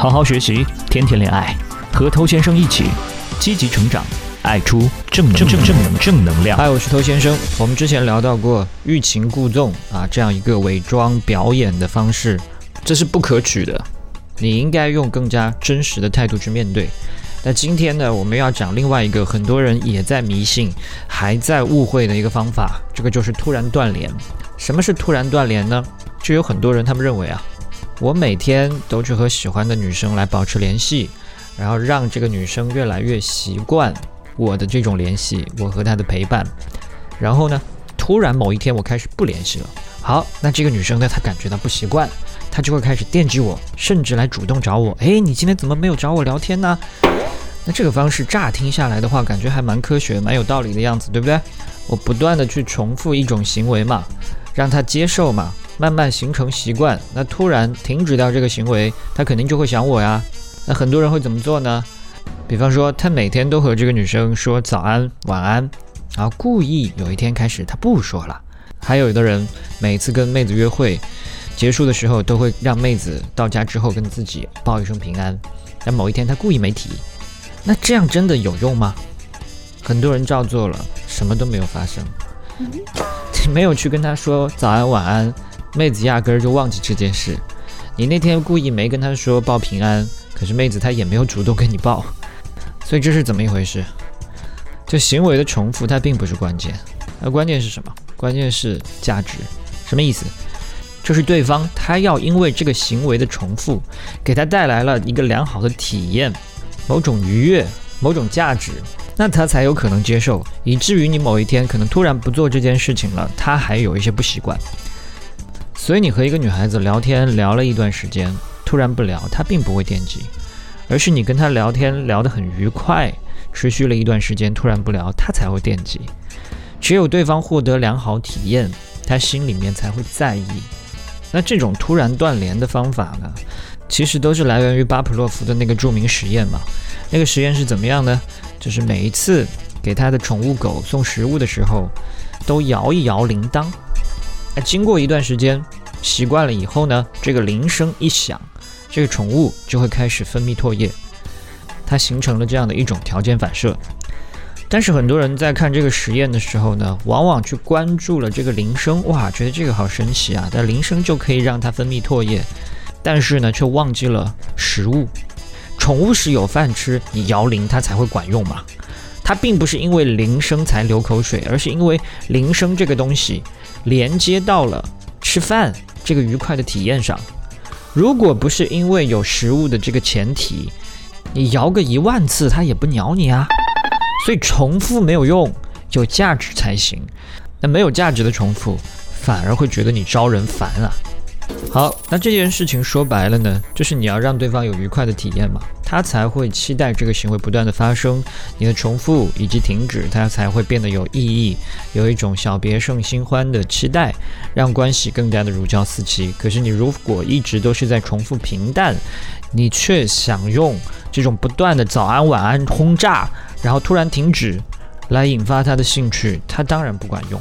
好好学习，天天恋爱，和头先生一起积极成长，爱出正正正正能正能量。嗨，我是头先生。我们之前聊到过欲擒故纵啊，这样一个伪装表演的方式，这是不可取的。你应该用更加真实的态度去面对。那今天呢，我们要讲另外一个很多人也在迷信、还在误会的一个方法，这个就是突然断联。什么是突然断联呢？就有很多人他们认为啊，我每天都去和喜欢的女生来保持联系，然后让这个女生越来越习惯我的这种联系，我和她的陪伴。然后呢，突然某一天我开始不联系了。好，那这个女生呢，她感觉到不习惯，她就会开始惦记我，甚至来主动找我。哎，你今天怎么没有找我聊天呢？那这个方式乍听下来的话，感觉还蛮科学、蛮有道理的样子，对不对？我不断的去重复一种行为嘛，让她接受嘛，慢慢形成习惯。那突然停止掉这个行为，他肯定就会想我呀。那很多人会怎么做呢？比方说，他每天都和这个女生说早安、晚安，然后故意有一天开始他不说了。还有的人每次跟妹子约会结束的时候，都会让妹子到家之后跟自己报一声平安。但某一天他故意没提。那这样真的有用吗？很多人照做了，什么都没有发生。没有去跟他说早安晚安，妹子压根儿就忘记这件事。你那天故意没跟他说报平安，可是妹子她也没有主动跟你报，所以这是怎么一回事？就行为的重复它并不是关键，那关键是什么？关键是价值。什么意思？就是对方他要因为这个行为的重复，给他带来了一个良好的体验。某种愉悦，某种价值，那他才有可能接受，以至于你某一天可能突然不做这件事情了，他还有一些不习惯。所以你和一个女孩子聊天聊了一段时间，突然不聊，她并不会惦记，而是你跟她聊天聊得很愉快，持续了一段时间，突然不聊，她才会惦记。只有对方获得良好体验，她心里面才会在意。那这种突然断联的方法呢？其实都是来源于巴甫洛夫的那个著名实验嘛。那个实验是怎么样呢？就是每一次给他的宠物狗送食物的时候，都摇一摇铃铛。那经过一段时间习惯了以后呢，这个铃声一响，这个宠物就会开始分泌唾液，它形成了这样的一种条件反射。但是很多人在看这个实验的时候呢，往往去关注了这个铃声，哇，觉得这个好神奇啊！但铃声就可以让它分泌唾液。但是呢，却忘记了食物。宠物是有饭吃，你摇铃它才会管用嘛。它并不是因为铃声才流口水，而是因为铃声这个东西连接到了吃饭这个愉快的体验上。如果不是因为有食物的这个前提，你摇个一万次它也不鸟你啊。所以重复没有用，有价值才行。那没有价值的重复，反而会觉得你招人烦啊。好，那这件事情说白了呢，就是你要让对方有愉快的体验嘛，他才会期待这个行为不断的发生，你的重复以及停止，他才会变得有意义，有一种小别胜新欢的期待，让关系更加的如胶似漆。可是你如果一直都是在重复平淡，你却想用这种不断的早安晚安轰炸，然后突然停止，来引发他的兴趣，他当然不管用。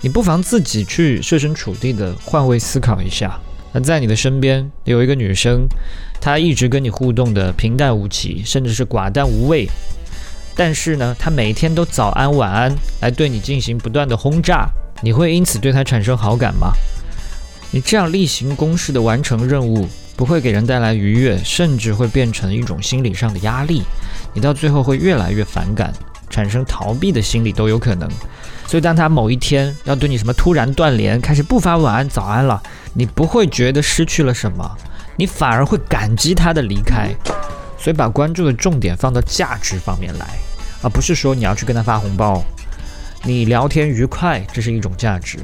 你不妨自己去设身处地的换位思考一下。那在你的身边有一个女生，她一直跟你互动的平淡无奇，甚至是寡淡无味。但是呢，她每天都早安晚安来对你进行不断的轰炸，你会因此对她产生好感吗？你这样例行公事的完成任务，不会给人带来愉悦，甚至会变成一种心理上的压力。你到最后会越来越反感，产生逃避的心理都有可能。所以，当他某一天要对你什么突然断联，开始不发晚安早安了，你不会觉得失去了什么，你反而会感激他的离开。所以，把关注的重点放到价值方面来，而不是说你要去跟他发红包。你聊天愉快，这是一种价值；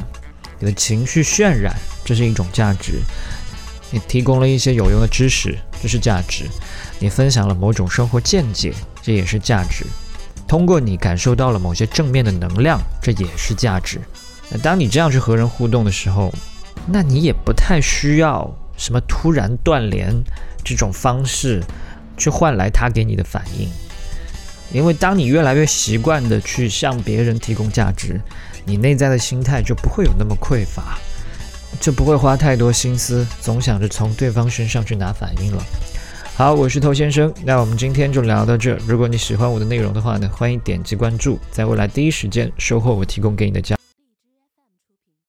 你的情绪渲染，这是一种价值；你提供了一些有用的知识，这是价值；你分享了某种生活见解，这也是价值。通过你感受到了某些正面的能量，这也是价值。那当你这样去和人互动的时候，那你也不太需要什么突然断联这种方式去换来他给你的反应，因为当你越来越习惯的去向别人提供价值，你内在的心态就不会有那么匮乏，就不会花太多心思总想着从对方身上去拿反应了，好，我是头先生，那我们今天就聊到这。如果你喜欢我的内容的话呢，欢迎点击关注，在未来第一时间收获我提供给你的价。